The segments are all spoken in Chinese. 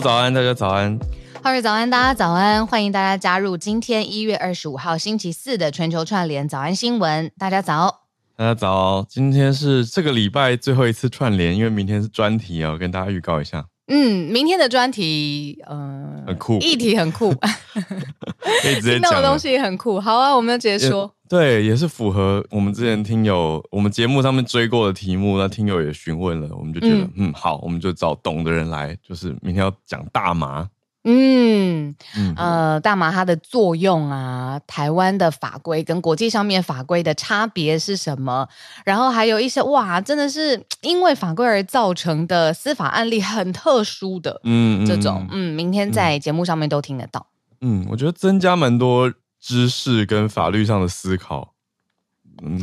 早安，大家早安。浩瑞，早安，大家早安。欢迎大家加入今天一月二十五号星期四的全球串联早安新闻。大家早，大家早。今天是这个礼拜最后一次串联，因为明天是专题哦，跟大家预告一下。嗯，明天的专题，嗯、呃，很酷，议题很酷，可以直接讲。听到的东西很酷，好啊，我们直接说。对，也是符合我们之前听友我们节目上面追过的题目，那听友也询问了，我们就觉得，嗯，嗯，好，我们就找懂的人来，就是明天要讲大麻。嗯，呃，大麻它的作用啊，台湾的法规跟国际上面法规的差别是什么？然后还有一些哇，真的是因为法规而造成的司法案例很特殊的，嗯，这种，嗯，明天在节目上面都听得到。嗯，我觉得增加蛮多知识跟法律上的思考，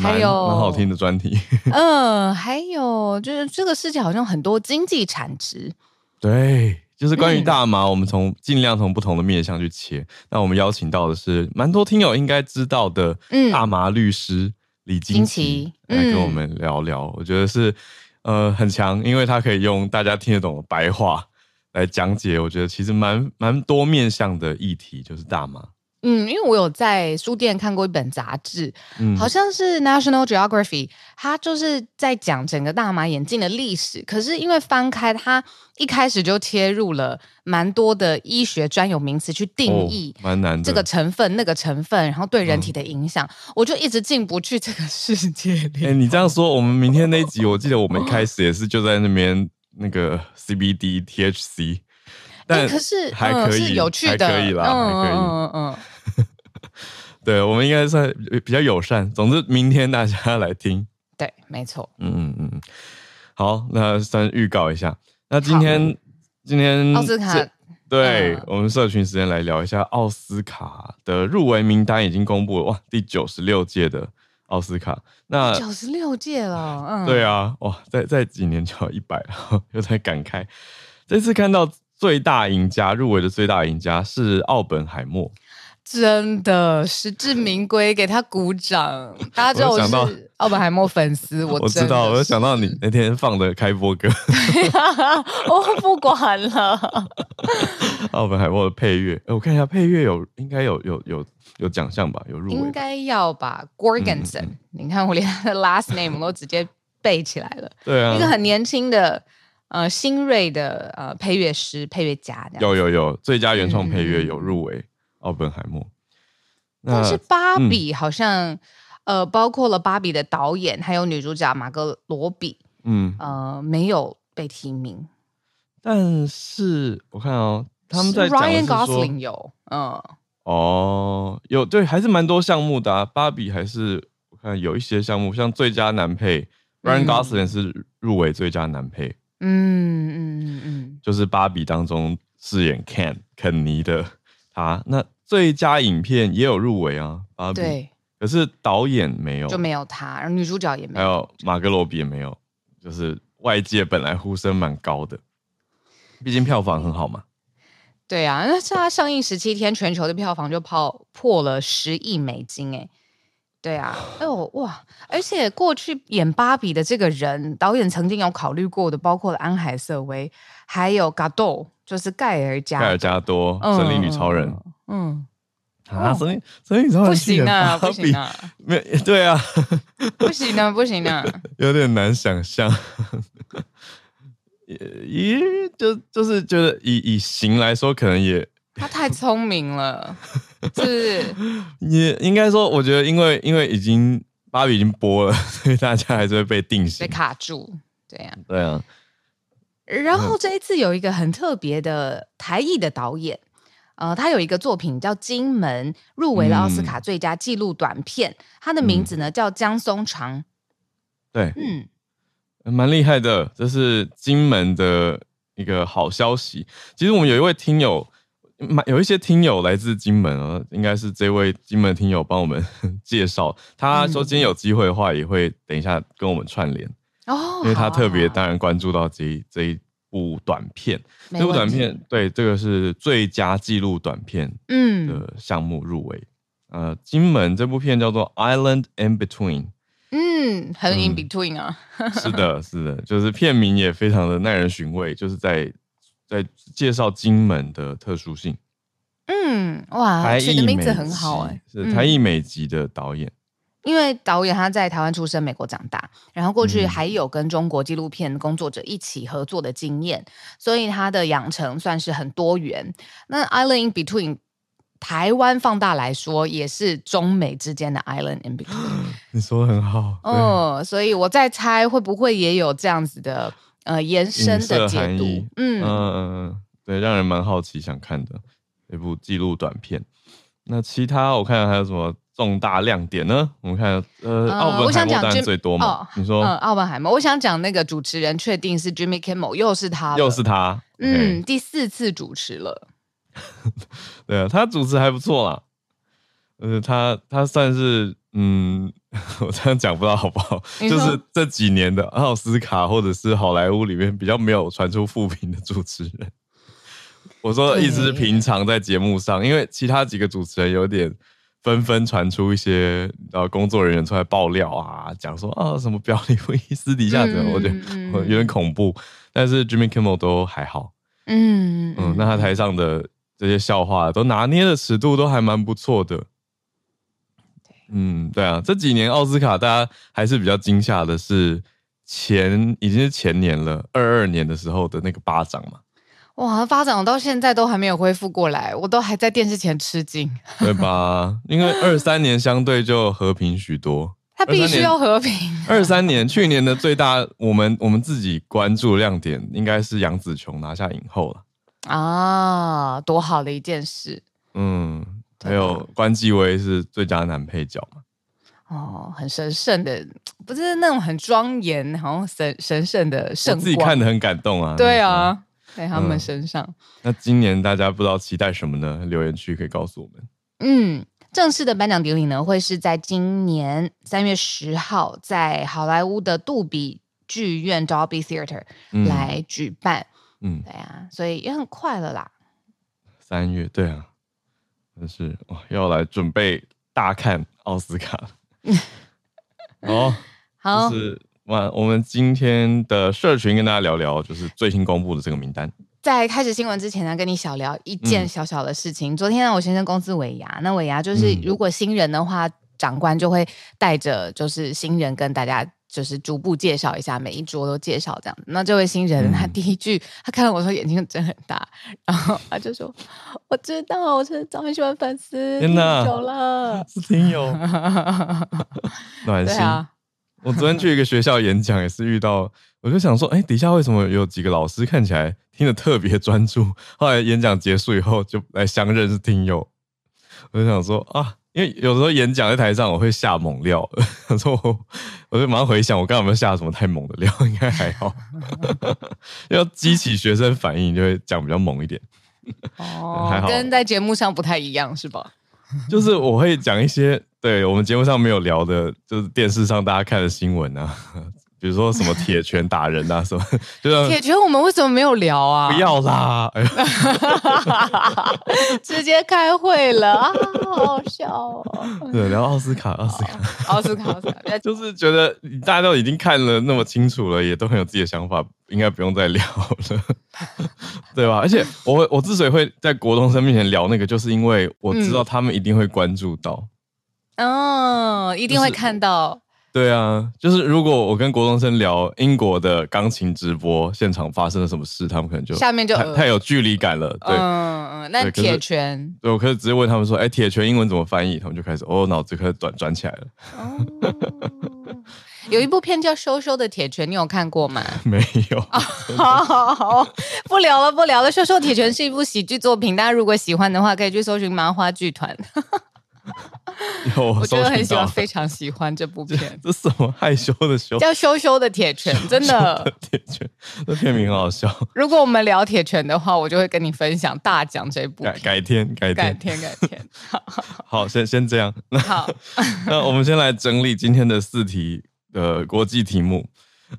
还有蛮好听的专题。嗯，还有就是这个世界好像很多经济产值，对。就是关于大麻，我们从尽量从不同的面向去切。嗯、那我们邀请到的是蛮多听友应该知道的大麻律师李金奇来跟我们聊聊。嗯、我觉得是呃很强，因为他可以用大家听得懂的白话来讲解。我觉得其实蛮蛮多面向的议题，就是大麻。嗯，因为我有在书店看过一本杂志，嗯，好像是 National Geography，它就是在讲整个大麻眼镜的历史。可是因为翻开它一开始就切入了蛮多的医学专有名词去定义，蛮难的这个成分那个成分，然后对人体的影响，嗯、我就一直进不去这个世界里。哎、欸，你这样说，我们明天那一集，我记得我们一开 始也是就在那边那个 CBD THC，但、欸、可是还可以、有趣的，还可以啦，嗯、还可以，嗯嗯。对，我们应该算比较友善。总之，明天大家来听。对，没错。嗯嗯嗯。好，那先预告一下。那今天今天奥斯卡，对、嗯、我们社群时间来聊一下奥斯卡的入围名单已经公布了。哇，第九十六届的奥斯卡，那九十六届了。嗯，对啊，哇，再再几年就要一百了，又在感慨。这次看到最大赢家入围的最大赢家是奥本海默。真的实至名归，给他鼓掌！大家知道我是奥本海默粉丝，我我知道，我就想到你那天放的开播歌，我不管了。奥本海默的配乐，我看一下配乐有应该有有有有奖项吧？有入围？应该要吧？Gorgenson，、嗯、你看我连他的 last name 都直接背起来了。对啊，一个很年轻的呃新锐的呃配乐师、配乐家，有有有最佳原创配乐有入围。嗯奥本海默，但是芭比好像、嗯、呃，包括了芭比的导演，还有女主角马格罗比，嗯呃，没有被提名。但是我看哦，他们在 Ryan Gosling 有，嗯，哦，有对，还是蛮多项目的啊。芭比还是我看有一些项目，像最佳男配、嗯、，Ryan Gosling 是入围最佳男配，嗯嗯嗯嗯，就是芭比当中饰演 Ken 肯尼的他那。最佳影片也有入围啊，芭比，对，可是导演没有，就没有他，然后女主角也没有，还有马格罗比也没有，就是外界本来呼声蛮高的，毕竟票房很好嘛。对啊，那是他上映十七天，全球的票房就破破了十亿美金，哎，对啊，哎 呦哇，而且过去演芭比的这个人，导演曾经有考虑过的，包括了安海瑟薇，还有嘎豆，就是盖尔加盖尔加多，神力女超人。嗯。嗯啊，所以所以不行啊，不行啊，没对啊，不行啊，不行啊，有点难想象。咦，就就是觉得以以形来说，可能也他太聪明了，是也应该说，我觉得因为因为已经芭比已经播了，所以大家还是会被定型、被卡住，对呀，对啊。然后这一次有一个很特别的台艺的导演。呃，他有一个作品叫《金门》，入围了奥斯卡最佳纪录短片。他、嗯、的名字呢叫江松长。对，嗯，蛮厉害的，这是金门的一个好消息。其实我们有一位听友，蛮有一些听友来自金门啊，应该是这位金门听友帮我们 介绍。他说今天有机会的话，也会等一下跟我们串联哦，因为他特别当然关注到这一这一。部短片，这部短片对这个是最佳纪录短片嗯的项目入围。嗯、呃，金门这部片叫做《Island in Between》，嗯，很 in between 啊。嗯、是的，是的，就是片名也非常的耐人寻味，就是在在介绍金门的特殊性。嗯，哇，取的名字很好哎、欸，是台艺美籍的导演。因为导演他在台湾出生，美国长大，然后过去还有跟中国纪录片工作者一起合作的经验，所以他的养成算是很多元。那 Island in Between，台湾放大来说，也是中美之间的 Island in Between。你说的很好，哦，所以我在猜会不会也有这样子的呃延伸的解读，嗯嗯嗯，对，让人蛮好奇想看的一部纪录短片。那其他我看看还有什么？重大亮点呢？我们看，呃，奥本海默当然最多嘛。哦、你说，嗯，奥本海默，我想讲那个主持人确定是 Jimmy Kimmel，又是他，又是他，嗯，第四次主持了。对啊，他主持还不错啦。呃，他他算是，嗯，我这样讲不知道好不好？就是这几年的奥斯卡或者是好莱坞里面比较没有传出负评的主持人。我说的意思是平常在节目上，因为其他几个主持人有点。纷纷传出一些呃工作人员出来爆料啊，讲说啊什么表里不一，私底下怎么，我觉得有点恐怖。嗯、但是 Jimmy Kimmel 都还好，嗯嗯，那他台上的这些笑话都拿捏的尺度都还蛮不错的。嗯，对啊，这几年奥斯卡大家还是比较惊吓的是前已经是前年了，二二年的时候的那个巴掌嘛。哇，发展到现在都还没有恢复过来，我都还在电视前吃惊，对吧？因为二三年相对就和平许多，他必须要和平。二三年去年的最大，我们我们自己关注亮点应该是杨紫琼拿下影后了啊，多好的一件事！嗯，还有关继威是最佳男配角嘛？哦，很神圣的，不是那种很庄严，好像神神圣的圣，我自己看的很感动啊。对啊。在他们身上、嗯。那今年大家不知道期待什么呢？留言区可以告诉我们。嗯，正式的颁奖典礼呢，会是在今年三月十号，在好莱坞的杜比剧院 （Dolby Theatre） 来举办。嗯，对啊，所以也很快了啦。三月，对啊，但是哇，要来准备大看奥斯卡。哦，好。就是哇，我们今天的社群跟大家聊聊，就是最新公布的这个名单。在开始新闻之前呢，跟你小聊一件小小的事情。嗯、昨天呢，我先生公司尾牙，那尾牙就是如果新人的话，嗯、长官就会带着就是新人跟大家就是逐步介绍一下，每一桌都介绍这样。那这位新人、嗯、他第一句，他看到我说眼睛真很大，然后他就说：“我知道，我是张文轩粉丝，听久了，是听友，暖心。”我昨天去一个学校演讲，也是遇到，我就想说，哎，底下为什么有几个老师看起来听得特别专注？后来演讲结束以后，就来相认是听友。我就想说啊，因为有时候演讲在台上，我会下猛料，他说我，我就马上回想，我刚有没有下什么太猛的料？应该还好，要激起学生反应，就会讲比较猛一点。哦，跟在节目上不太一样，是吧？就是我会讲一些。对，我们节目上没有聊的，就是电视上大家看的新闻啊，比如说什么铁拳打人啊，什么，就是铁拳，我们为什么没有聊啊？不要啦，哎、直接开会了啊，好好笑哦。对，聊奥斯卡，奥斯卡，奥斯卡，奥斯卡，就是觉得大家都已经看了那么清楚了，也都很有自己的想法，应该不用再聊了，对吧？而且我我之所以会在国中生面前聊那个，就是因为我知道他们一定会关注到。哦，一定会看到，对啊，就是如果我跟国中生聊英国的钢琴直播现场发生了什么事，他们可能就下面就太，太有距离感了。对，嗯嗯，那铁拳，对，我可以直接问他们说，哎，铁拳英文怎么翻译？他们就开始，哦，脑子开始转转起来了。哦，有一部片叫《羞羞的铁拳》，你有看过吗？没有。好好好，不聊了，不聊了。《羞羞铁拳》是一部喜剧作品，大家如果喜欢的话，可以去搜寻麻花剧团。有，我真的很喜欢，非常喜欢这部片。这，这什么害羞的羞？叫羞羞的铁拳，真的。铁拳，这片名很好笑。如果我们聊铁拳的话，我就会跟你分享大奖这部。改改天，改天，改天，改天。好，好，先先这样。那好，那我们先来整理今天的四题的国际题目。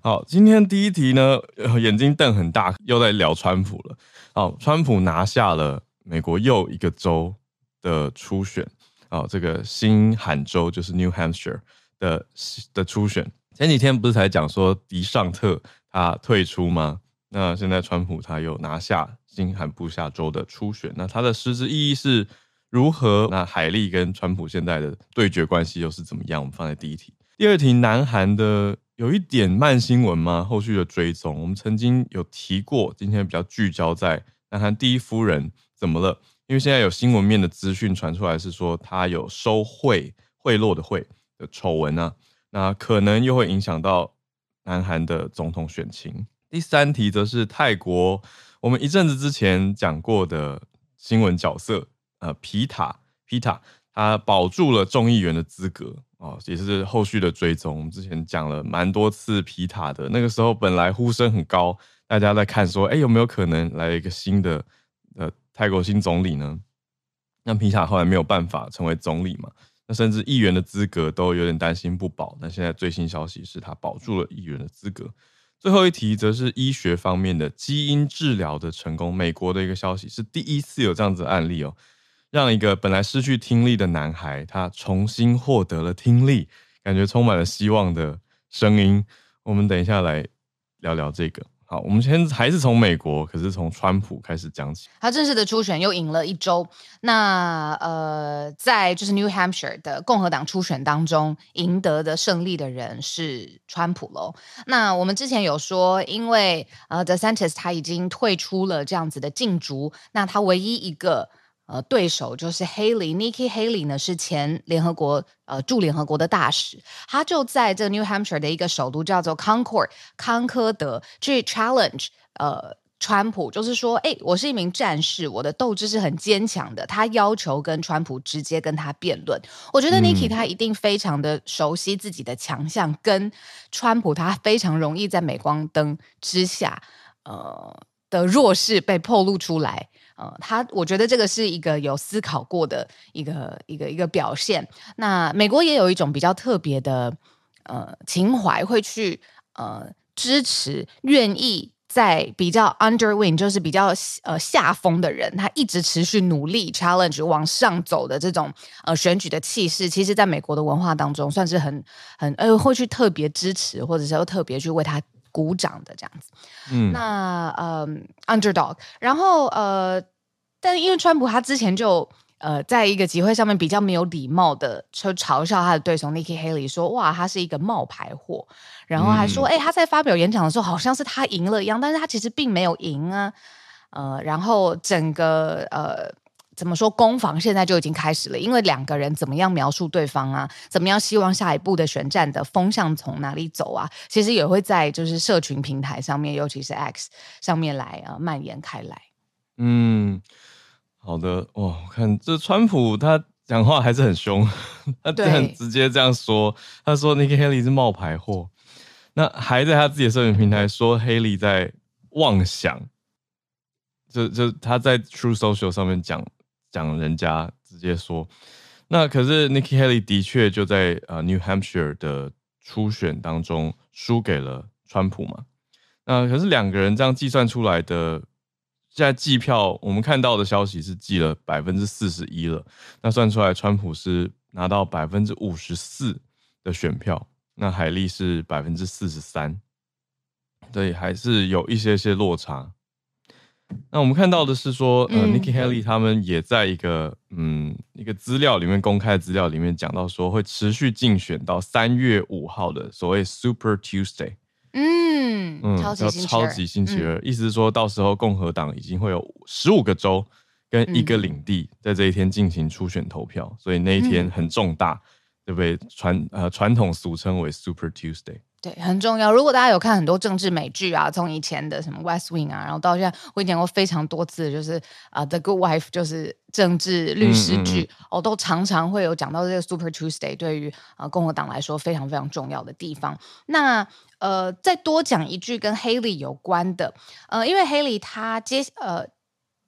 好，今天第一题呢，眼睛瞪很大，又在聊川普了。好，川普拿下了美国又一个州的初选。哦，这个新罕州就是 New Hampshire 的的初选，前几天不是才讲说迪尚特他退出吗？那现在川普他又拿下新罕布夏州的初选，那他的实质意义是如何？那海莉跟川普现在的对决关系又是怎么样？我们放在第一题，第二题，南韩的有一点慢新闻吗？后续的追踪，我们曾经有提过，今天比较聚焦在南韩第一夫人怎么了？因为现在有新闻面的资讯传出来，是说他有收贿贿赂的贿的丑闻啊，那可能又会影响到南韩的总统选情。第三题则是泰国，我们一阵子之前讲过的新闻角色，呃，皮塔皮塔，他保住了众议员的资格啊，也是后续的追踪。我们之前讲了蛮多次皮塔的，那个时候本来呼声很高，大家在看说，哎，有没有可能来一个新的。泰国新总理呢？那皮塔后来没有办法成为总理嘛？那甚至议员的资格都有点担心不保。那现在最新消息是他保住了议员的资格。最后一题则是医学方面的基因治疗的成功。美国的一个消息是第一次有这样子的案例哦，让一个本来失去听力的男孩他重新获得了听力，感觉充满了希望的声音。我们等一下来聊聊这个。好，我们先还是从美国，可是从川普开始讲起。他正式的初选又赢了一周。那呃，在就是 New Hampshire 的共和党初选当中，赢得的胜利的人是川普喽。那我们之前有说，因为呃，The Santis 他已经退出了这样子的竞逐，那他唯一一个。呃，对手就是 Haley，Nikki Haley 呢是前联合国呃驻联合国的大使，他就在这 New Hampshire 的一个首都叫做 Concord 康科德去 challenge 呃川普，就是说，哎，我是一名战士，我的斗志是很坚强的。他要求跟川普直接跟他辩论。我觉得 Nikki 他一定非常的熟悉自己的强项，嗯、跟川普他非常容易在镁光灯之下呃的弱势被暴露出来。呃，他我觉得这个是一个有思考过的一个一个一个表现。那美国也有一种比较特别的呃情怀，会去呃支持愿意在比较 under win，就是比较呃下风的人，他一直持续努力 challenge 往上走的这种呃选举的气势，其实在美国的文化当中算是很很呃会去特别支持，或者是特别去为他。鼓掌的这样子，嗯，那呃，underdog，然后呃，但因为川普他之前就呃，在一个集会上面比较没有礼貌的，就嘲笑他的对手 Nikki Haley 说，哇，他是一个冒牌货，然后还说，哎、嗯，他在发表演讲的时候好像是他赢了一样，但是他其实并没有赢啊，呃，然后整个呃。怎么说？攻防现在就已经开始了，因为两个人怎么样描述对方啊？怎么样希望下一步的选战的风向从哪里走啊？其实也会在就是社群平台上面，尤其是 X 上面来啊蔓延开来。嗯，好的哇，我看这川普他讲话还是很凶，他很直接这样说，他说 Nikki Haley 是冒牌货，那还在他自己的社群平台说 Haley 在妄想，就就他在 True Social 上面讲。讲人家直接说，那可是 Nikki Haley 的确就在呃 New Hampshire 的初选当中输给了川普嘛。那可是两个人这样计算出来的，现在计票我们看到的消息是计了百分之四十一了。那算出来川普是拿到百分之五十四的选票，那海莉是百分之四十三，对，还是有一些些落差。那我们看到的是说，呃、嗯、Nikki Haley 他们也在一个嗯一个资料里面公开资料里面讲到说，会持续竞选到三月五号的所谓 Super Tuesday。嗯嗯，超级超级星期二，嗯、意思是说到时候共和党已经会有十五个州跟一个领地在这一天进行初选投票，嗯、所以那一天很重大，嗯、对不对？传呃传统俗称为 Super Tuesday。对，很重要。如果大家有看很多政治美剧啊，从以前的什么《West Wing》啊，然后到现在，我讲过非常多次，就是啊，呃《The Good Wife》就是政治律师剧，嗯嗯嗯、哦，都常常会有讲到这个 Super Tuesday 对于呃共和党来说非常非常重要的地方。那呃，再多讲一句跟 Haley 有关的，呃，因为 Haley 他接呃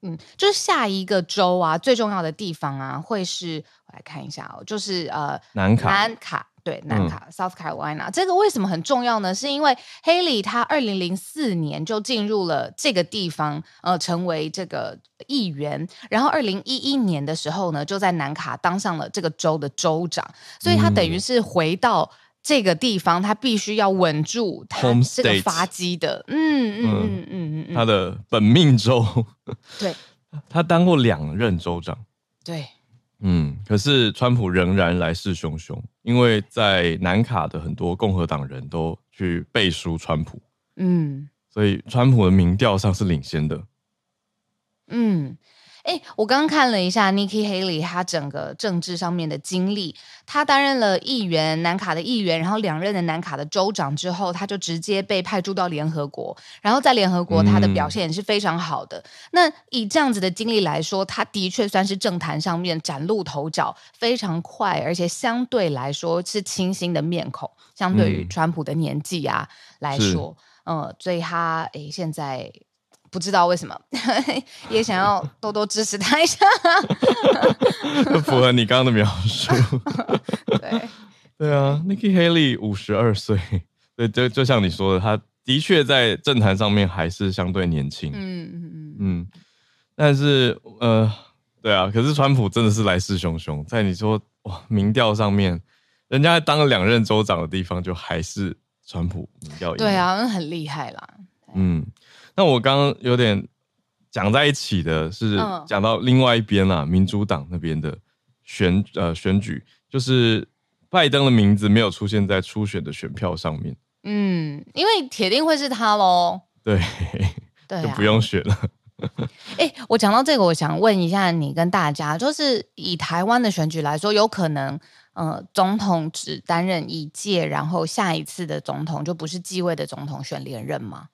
嗯，就是下一个州啊，最重要的地方啊，会是我来看一下哦，就是呃南卡南卡。对，南卡、嗯、South Carolina 这个为什么很重要呢？是因为 Haley 他二零零四年就进入了这个地方，呃，成为这个议员，然后二零一一年的时候呢，就在南卡当上了这个州的州长，所以他等于是回到这个地方，他必须要稳住他这个发迹的，嗯嗯嗯嗯嗯，他的本命州，对，他当过两任州长，对。嗯，可是川普仍然来势汹汹，因为在南卡的很多共和党人都去背书川普，嗯，所以川普的民调上是领先的，嗯。哎，我刚刚看了一下 Nikki Haley 他整个政治上面的经历，他担任了议员，南卡的议员，然后两任的南卡的州长之后，他就直接被派驻到联合国，然后在联合国他的表现也是非常好的。嗯、那以这样子的经历来说，他的确算是政坛上面崭露头角，非常快，而且相对来说是清新的面孔，相对于川普的年纪啊、嗯、来说，嗯，所以他诶现在。不知道为什么，也想要多多支持他一下，符合你刚刚的描述。对，对啊，Nikki Haley 五十二岁，对，就就像你说的，他的确在政坛上面还是相对年轻。嗯嗯嗯嗯，但是呃，对啊，可是川普真的是来势汹汹，在你说哇，民调上面，人家当了两任州长的地方，就还是川普民调。对啊，那很厉害啦。嗯。那我刚刚有点讲在一起的是讲到另外一边啦，民主党那边的选呃选举，就是拜登的名字没有出现在初选的选票上面。嗯，因为铁定会是他喽。对，对、啊，就不用选了。哎、欸，我讲到这个，我想问一下你跟大家，就是以台湾的选举来说，有可能呃总统只担任一届，然后下一次的总统就不是继位的总统选连任吗？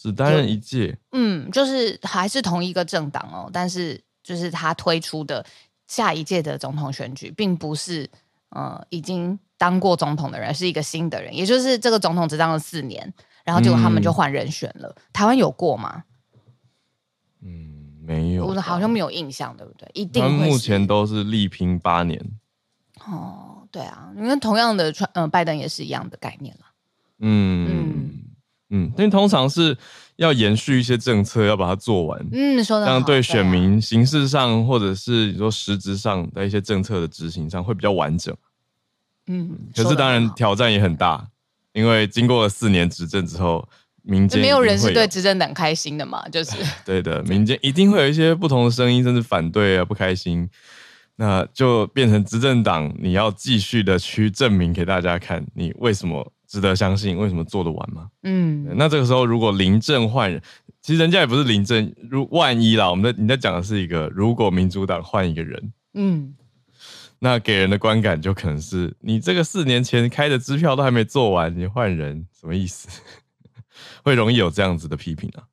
只担任一届，嗯，就是还是同一个政党哦，但是就是他推出的下一届的总统选举，并不是呃已经当过总统的人，是一个新的人，也就是这个总统只当了四年，然后结果他们就换人选了。嗯、台湾有过吗？嗯，没有，我好像没有印象，对不对？一定会目前都是力拼八年。哦，对啊，你看同样的川，嗯、呃，拜登也是一样的概念了。嗯嗯。嗯，但通常是要延续一些政策，要把它做完。嗯，说的好。这样对选民形式上，或者是你说实质上的一些政策的执行上，会比较完整。嗯，可是当然挑战也很大，因为经过了四年执政之后，民间没有人是对执政党开心的嘛，就是 对的，民间一定会有一些不同的声音，甚至反对啊，不开心，那就变成执政党，你要继续的去证明给大家看，你为什么。值得相信，为什么做得完吗？嗯，那这个时候如果临阵换人，其实人家也不是临阵，如万一啦，我们在你在讲的是一个，如果民主党换一个人，嗯，那给人的观感就可能是你这个四年前开的支票都还没做完，你换人什么意思？会容易有这样子的批评啊。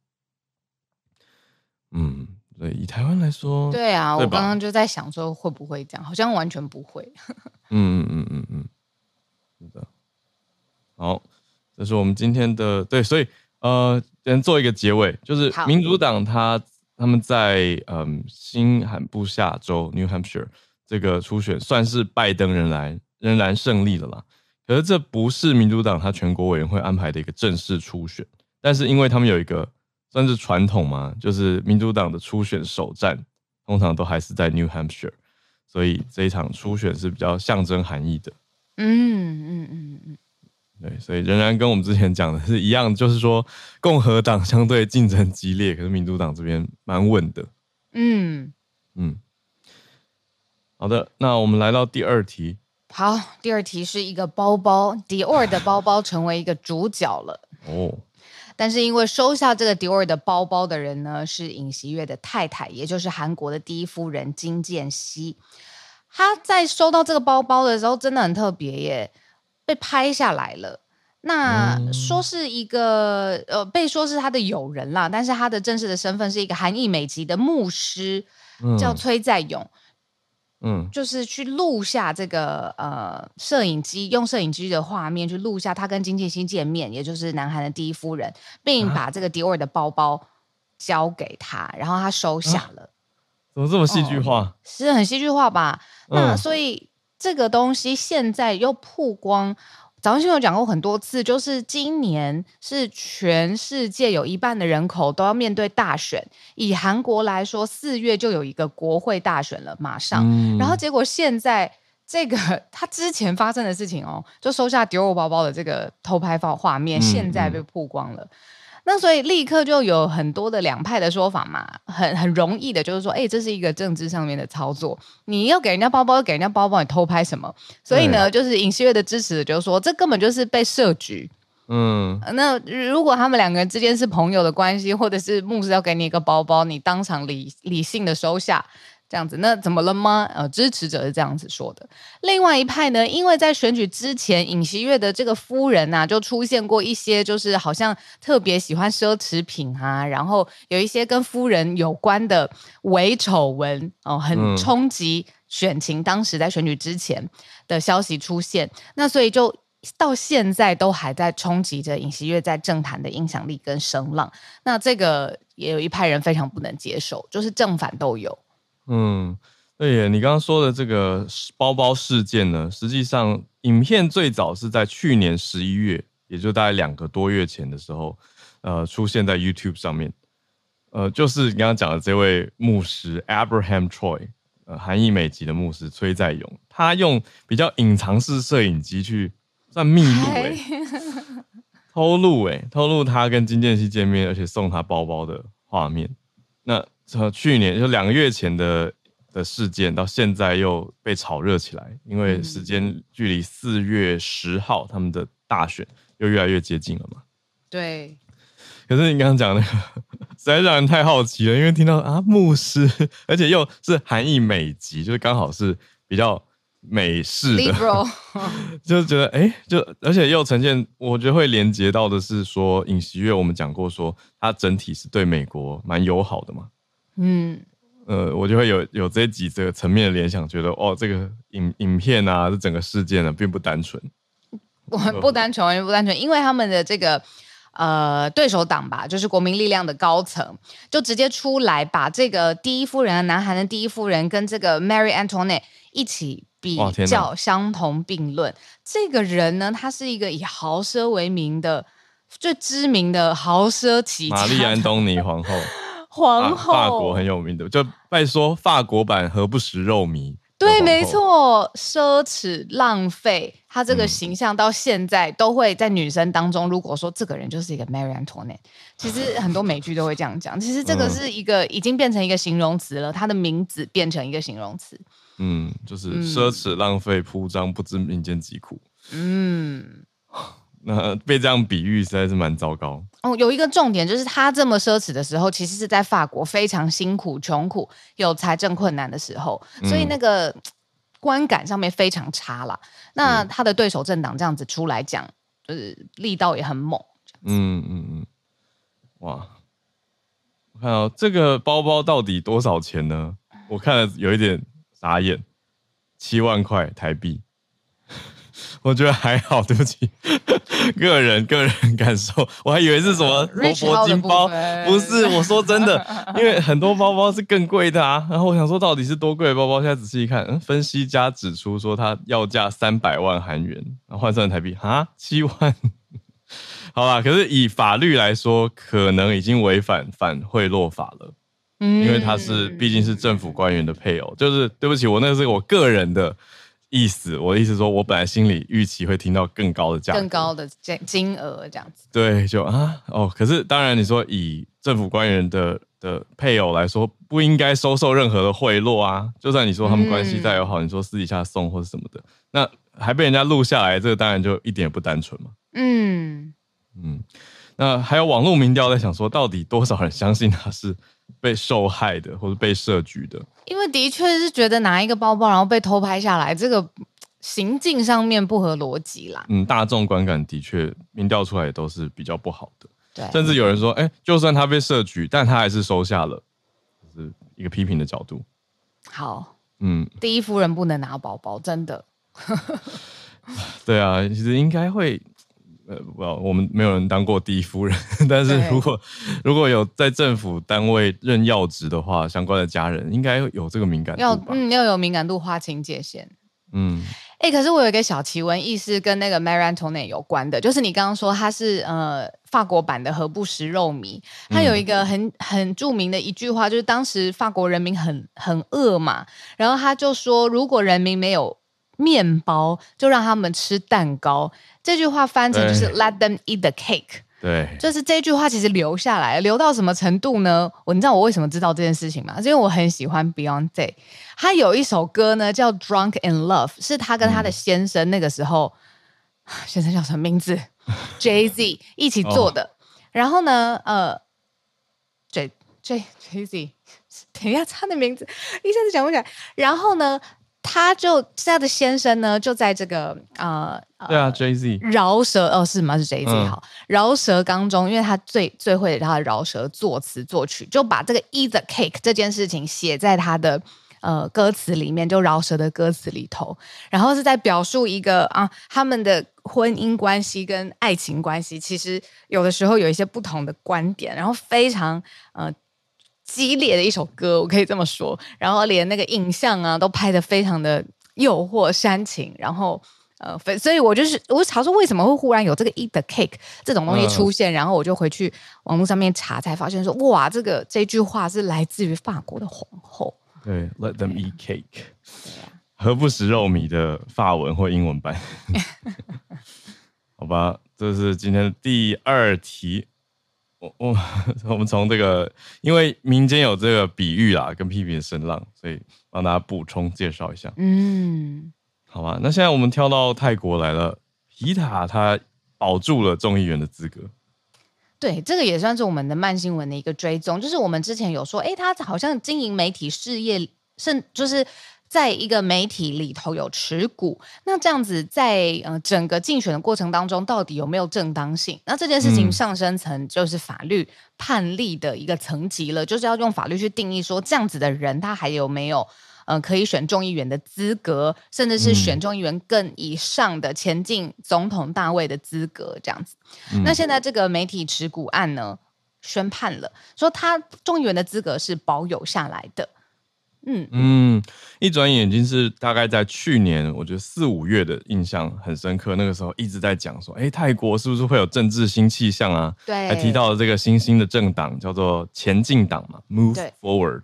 嗯，对，以台湾来说，对啊，对我刚刚就在想说会不会这样，好像完全不会。嗯嗯嗯嗯嗯，是的。好，这是我们今天的对，所以呃，先做一个结尾，就是民主党他他们在嗯新罕布夏州 New Hampshire 这个初选算是拜登仍然仍然胜利了啦。可是这不是民主党他全国委员会安排的一个正式初选，但是因为他们有一个算是传统嘛，就是民主党的初选首战通常都还是在 New Hampshire，所以这一场初选是比较象征含义的。嗯嗯嗯嗯。对，所以仍然跟我们之前讲的是一样，就是说共和党相对竞争激烈，可是民主党这边蛮稳的。嗯嗯，好的，那我们来到第二题。好，第二题是一个包包，迪奥的包包成为一个主角了。哦，但是因为收下这个迪奥的包包的人呢，是尹锡悦的太太，也就是韩国的第一夫人金建熙。他在收到这个包包的时候，真的很特别耶。被拍下来了，那说是一个呃，被说是他的友人啦，但是他的正式的身份是一个韩裔美籍的牧师，嗯、叫崔在勇，嗯，就是去录下这个呃摄影机，用摄影机的画面去录下他跟金建熙见面，也就是南韩的第一夫人，并把这个迪奥的包包交给他，然后他收下了。啊、怎么这么戏剧化？哦、是很戏剧化吧？那、嗯、所以。这个东西现在又曝光，早上新闻有讲过很多次，就是今年是全世界有一半的人口都要面对大选。以韩国来说，四月就有一个国会大选了，马上。嗯、然后结果现在这个他之前发生的事情哦，就收下丢我包包的这个偷拍放画面，现在被曝光了。嗯嗯那所以立刻就有很多的两派的说法嘛，很很容易的，就是说，哎、欸，这是一个政治上面的操作，你要给人家包包，要给人家包包，你偷拍什么？所以呢，就是尹锡悦的支持，就是说，这根本就是被设局。嗯，那如果他们两个人之间是朋友的关系，或者是牧师要给你一个包包，你当场理理性的收下。这样子，那怎么了吗？呃，支持者是这样子说的。另外一派呢，因为在选举之前，尹锡悦的这个夫人呐、啊，就出现过一些，就是好像特别喜欢奢侈品啊，然后有一些跟夫人有关的伪丑闻哦，很冲击选情。当时在选举之前的消息出现，那所以就到现在都还在冲击着尹锡悦在政坛的影响力跟声浪。那这个也有一派人非常不能接受，就是正反都有。嗯，对耶，你刚刚说的这个包包事件呢，实际上影片最早是在去年十一月，也就大概两个多月前的时候，呃，出现在 YouTube 上面。呃，就是你刚刚讲的这位牧师 Abraham Troy，呃，韩裔美籍的牧师崔在勇，他用比较隐藏式摄影机去算密录哎，偷录哎，偷录他跟金建熙见面，而且送他包包的画面。那从去年就两个月前的的事件，到现在又被炒热起来，因为时间距离四月十号他们的大选又越来越接近了嘛。对。可是你刚刚讲那个，实在让人太好奇了，因为听到啊牧师，而且又是韩裔美籍，就是刚好是比较美式的. 就觉得哎、欸，就而且又呈现，我觉得会连接到的是说尹锡悦，我们讲过说他整体是对美国蛮友好的嘛。嗯，呃，我就会有有这几个层面的联想，觉得哦，这个影影片啊，这整个事件呢，并不单纯，我不单纯，完全不单纯，因为他们的这个呃对手党吧，就是国民力量的高层，就直接出来把这个第一夫人，南韩的第一夫人跟这个 Mary Antoinette 一起比较相同并论。这个人呢，他是一个以豪奢为名的最知名的豪奢起家，玛丽安东尼皇后。皇后，法国很有名的，就拜说法国版何不食肉糜。对，没错，奢侈浪费，她这个形象到现在都会在女生当中。如果说这个人就是一个 Marie Antoinette，其实很多美剧都会这样讲。其实这个是一个已经变成一个形容词了，她的名字变成一个形容词。嗯，就是奢侈浪费、铺张，不知民间疾苦。嗯。那被这样比喻实在是蛮糟糕哦。有一个重点就是，他这么奢侈的时候，其实是在法国非常辛苦、穷苦、有财政困难的时候，所以那个观感上面非常差啦。嗯、那他的对手政党这样子出来讲，就是力道也很猛。嗯嗯嗯，哇！我看到这个包包到底多少钱呢？我看了有一点傻眼，七万块台币。我觉得还好，对不起，个人个人感受，我还以为是什么罗佛金包，不是，我说真的，因为很多包包是更贵的啊。然后我想说，到底是多贵的包包？现在仔细一看，嗯，分析家指出说，它要价三百万韩元，然后换算台币啊，七万。好吧，可是以法律来说，可能已经违反反贿赂法了，嗯，因为他是毕竟是政府官员的配偶，就是对不起，我那个是我个人的。意思。我的意思说，我本来心里预期会听到更高的价，更高的金金额这样子。对，就啊哦，可是当然你说以政府官员的的配偶来说，不应该收受任何的贿赂啊。就算你说他们关系再友好，嗯、你说私底下送或者什么的，那还被人家录下来，这个当然就一点也不单纯嘛。嗯嗯。那还有网络民调在想说，到底多少人相信他是被受害的，或者被设局的？因为的确是觉得拿一个包包然后被偷拍下来，这个行径上面不合逻辑啦。嗯，大众观感的确民调出来也都是比较不好的。对，甚至有人说，哎、欸，就算他被设局，但他还是收下了，就是一个批评的角度。好，嗯，第一夫人不能拿包包，真的。对啊，其实应该会。呃，不，我们没有人当过第一夫人，但是如果如果有在政府单位任要职的话，相关的家人应该有这个敏感度要嗯，要有敏感度，划清界限。嗯，哎、欸，可是我有一个小奇闻，意思跟那个 Marie Antoinette 有关的，就是你刚刚说他是呃法国版的何不食肉糜，他有一个很很著名的一句话，就是当时法国人民很很饿嘛，然后他就说，如果人民没有面包，就让他们吃蛋糕。这句话翻成就是 “Let them eat the cake”。对，就是这句话其实留下来，留到什么程度呢？我你知道我为什么知道这件事情吗？是因为我很喜欢 Beyonce，他有一首歌呢叫《Drunk in Love》，是他跟他的先生那个时候，嗯、先生叫什么名字？Jay Z 一起做的。哦、然后呢，呃，J J Jay Z，等一下他的名字一下子想不起来。然后呢？他就他的先生呢，就在这个呃，对啊，Jay Z 饶舌哦，是吗？是 Jay Z、嗯、好，饶舌当中，因为他最最会他的饶舌作词作曲，就把这个 eat the cake 这件事情写在他的呃歌词里面，就饶舌的歌词里头，然后是在表述一个啊他们的婚姻关系跟爱情关系，其实有的时候有一些不同的观点，然后非常呃。激烈的一首歌，我可以这么说。然后连那个影像啊，都拍得非常的诱惑煽情。然后呃，所以我就是我查说为什么会忽然有这个 eat the cake 这种东西出现，嗯、然后我就回去网络上面查，才发现说哇，这个这句话是来自于法国的皇后。对，Let them eat cake。何不食肉糜的法文或英文版？好吧，这是今天的第二题。我我 我们从这个，因为民间有这个比喻啦，跟批评的声浪，所以帮大家补充介绍一下。嗯，好吧，那现在我们跳到泰国来了，皮塔他保住了众议员的资格。对，这个也算是我们的慢新闻的一个追踪，就是我们之前有说，哎，他好像经营媒体事业，甚就是。在一个媒体里头有持股，那这样子在呃整个竞选的过程当中，到底有没有正当性？那这件事情上升层就是法律判例的一个层级了，嗯、就是要用法律去定义说，这样子的人他还有没有呃可以选众议员的资格，甚至是选众议员更以上的前进总统大位的资格这样子。嗯、那现在这个媒体持股案呢，宣判了，说他众议员的资格是保有下来的。嗯嗯，一转眼睛是大概在去年，我觉得四五月的印象很深刻。那个时候一直在讲说，哎，泰国是不是会有政治新气象啊？对，还提到了这个新兴的政党叫做前进党嘛，Move Forward。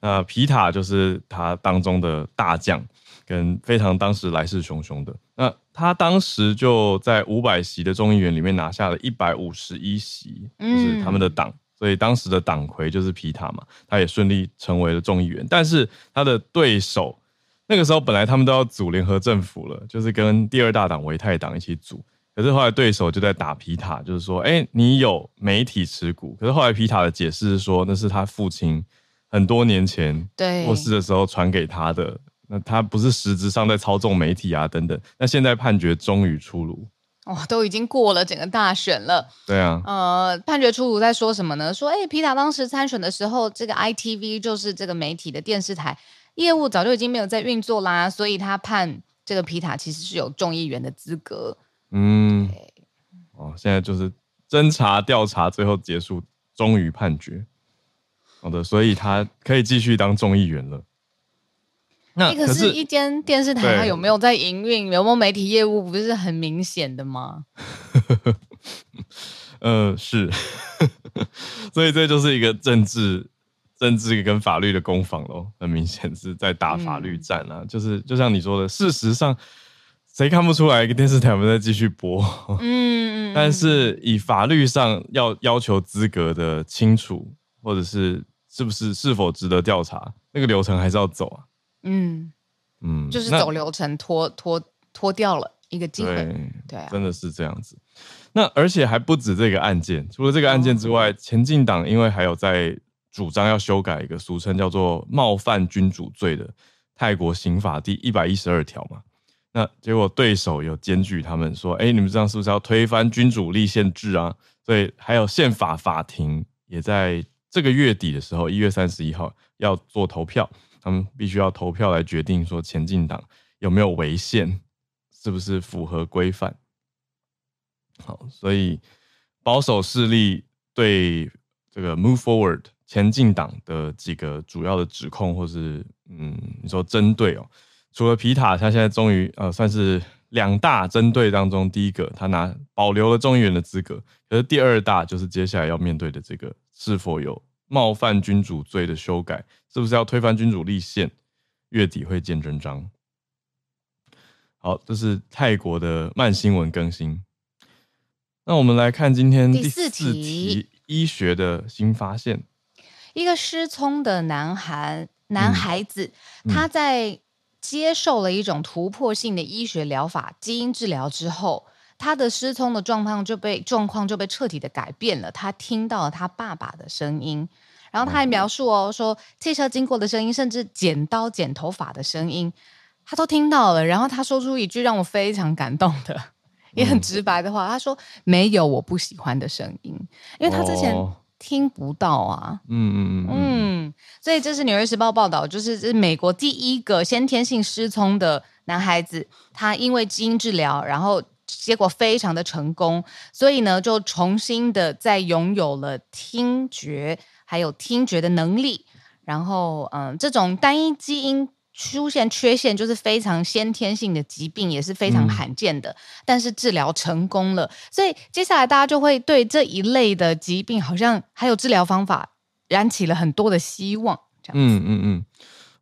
那皮塔就是他当中的大将，跟非常当时来势汹汹的。那他当时就在五百席的众议员里面拿下了一百五十一席，就是他们的党。嗯所以当时的党魁就是皮塔嘛，他也顺利成为了众议员。但是他的对手那个时候本来他们都要组联合政府了，就是跟第二大党维泰党一起组。可是后来对手就在打皮塔，就是说，哎、欸，你有媒体持股。可是后来皮塔的解释是说，那是他父亲很多年前过世的时候传给他的，那他不是实质上在操纵媒体啊等等。那现在判决终于出炉。哦，都已经过了整个大选了。对啊，呃，判决出炉在说什么呢？说，哎，皮塔当时参选的时候，这个 ITV 就是这个媒体的电视台业务早就已经没有在运作啦，所以他判这个皮塔其实是有众议员的资格。嗯，哦，现在就是侦查调查最后结束，终于判决。好的，所以他可以继续当众议员了。那可是，一间电视台它有没有在营运，有没有媒体业务，不是很明显的吗？呃，是，所以这就是一个政治政治跟法律的攻防喽，很明显是在打法律战啊。嗯、就是就像你说的，事实上谁看不出来一个电视台我们在继续播？嗯，但是以法律上要要求资格的清楚，或者是是不是是否值得调查，那个流程还是要走啊。嗯嗯，就是走流程拖拖拖掉了一个机会，对，对啊，真的是这样子。那而且还不止这个案件，除了这个案件之外，哦、前进党因为还有在主张要修改一个俗称叫做冒犯君主罪的泰国刑法第一百一十二条嘛，那结果对手有检举他们说，哎，你们这样是不是要推翻君主立宪制啊？所以还有宪法法庭也在这个月底的时候，一月三十一号要做投票，他们必须要投票来决定说前进党有没有违宪，是不是符合规范。好，所以保守势力对这个 Move Forward 前进党的几个主要的指控，或是嗯，你说针对哦，除了皮塔，他现在终于呃算是两大针对当中第一个，他拿保留了众议员的资格，可是第二大就是接下来要面对的这个是否有冒犯君主罪的修改，是不是要推翻君主立宪，月底会见真章。好，这是泰国的慢新闻更新。那我们来看今天第四题医学的新发现。一个失聪的男孩男孩子，嗯、他在接受了一种突破性的医学疗法——基因治疗之后，他的失聪的状况就被状况就被彻底的改变了。他听到了他爸爸的声音，然后他还描述哦，说汽车经过的声音，甚至剪刀剪头发的声音，他都听到了。然后他说出一句让我非常感动的。也很直白的话，他说没有我不喜欢的声音，因为他之前听不到啊。嗯嗯嗯嗯，所以这是《纽约时报》报道，就是这是美国第一个先天性失聪的男孩子，他因为基因治疗，然后结果非常的成功，所以呢就重新的再拥有了听觉，还有听觉的能力。然后嗯，这种单一基因。出现缺陷就是非常先天性的疾病，也是非常罕见的。嗯、但是治疗成功了，所以接下来大家就会对这一类的疾病，好像还有治疗方法，燃起了很多的希望。这样嗯嗯嗯，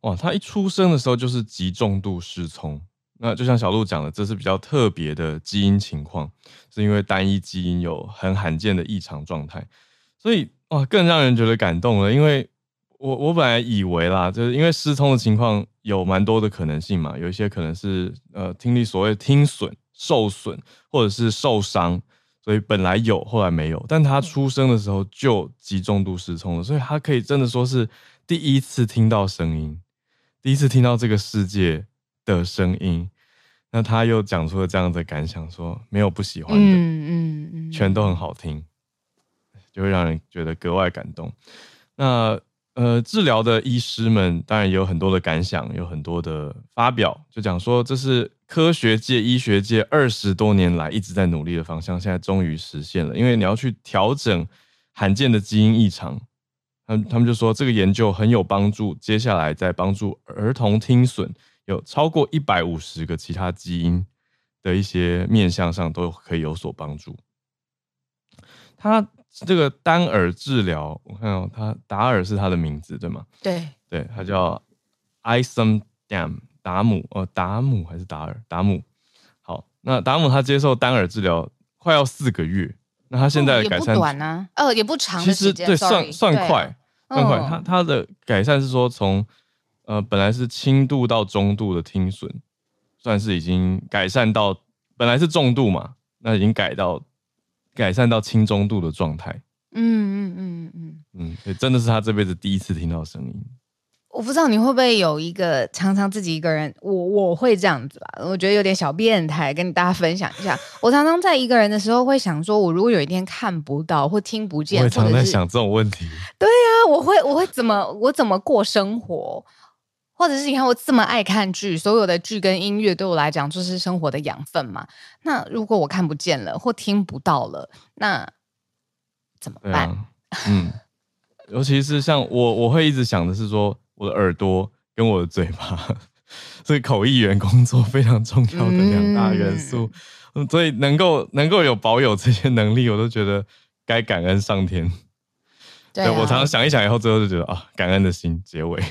哇，他一出生的时候就是极重度失聪。那就像小鹿讲的，这是比较特别的基因情况，是因为单一基因有很罕见的异常状态，所以哇，更让人觉得感动了，因为。我我本来以为啦，就是因为失聪的情况有蛮多的可能性嘛，有一些可能是呃听力所谓听损受损，或者是受伤，所以本来有后来没有，但他出生的时候就极重度失聪了，所以他可以真的说是第一次听到声音，第一次听到这个世界的声音，那他又讲出了这样的感想，说没有不喜欢的，嗯嗯嗯，全都很好听，就会让人觉得格外感动。那。呃，治疗的医师们当然也有很多的感想，有很多的发表，就讲说这是科学界、医学界二十多年来一直在努力的方向，现在终于实现了。因为你要去调整罕见的基因异常，他们他们就说这个研究很有帮助。接下来在帮助儿童听损，有超过一百五十个其他基因的一些面向上都可以有所帮助。他。这个单耳治疗，我看到他达尔是他的名字，对吗？对，对，他叫 Isam Dam 达姆，哦，达姆还是达尔？达姆。好，那达姆他接受单耳治疗快要四个月，那他现在的改善、哦、也不短啊，呃，也不长。其实对，算算快，算快。他他的改善是说从呃本来是轻度到中度的听损，算是已经改善到本来是重度嘛，那已经改到。改善到轻中度的状态。嗯嗯嗯嗯嗯，对，真的是他这辈子第一次听到声音。我不知道你会不会有一个常常自己一个人，我我会这样子吧，我觉得有点小变态，跟大家分享一下。我常常在一个人的时候会想说，我如果有一天看不到或听不见，我常常在想这种问题。对呀、啊，我会我会怎么我怎么过生活？或者是你看我这么爱看剧，所有的剧跟音乐对我来讲就是生活的养分嘛。那如果我看不见了或听不到了，那怎么办？啊、嗯，尤其是像我，我会一直想的是说，我的耳朵跟我的嘴巴，所以口译员工作非常重要的两大元素。嗯、所以能够能够有保有这些能力，我都觉得该感恩上天。对，我常常想一想以后，最后就觉得啊，感恩的心结尾。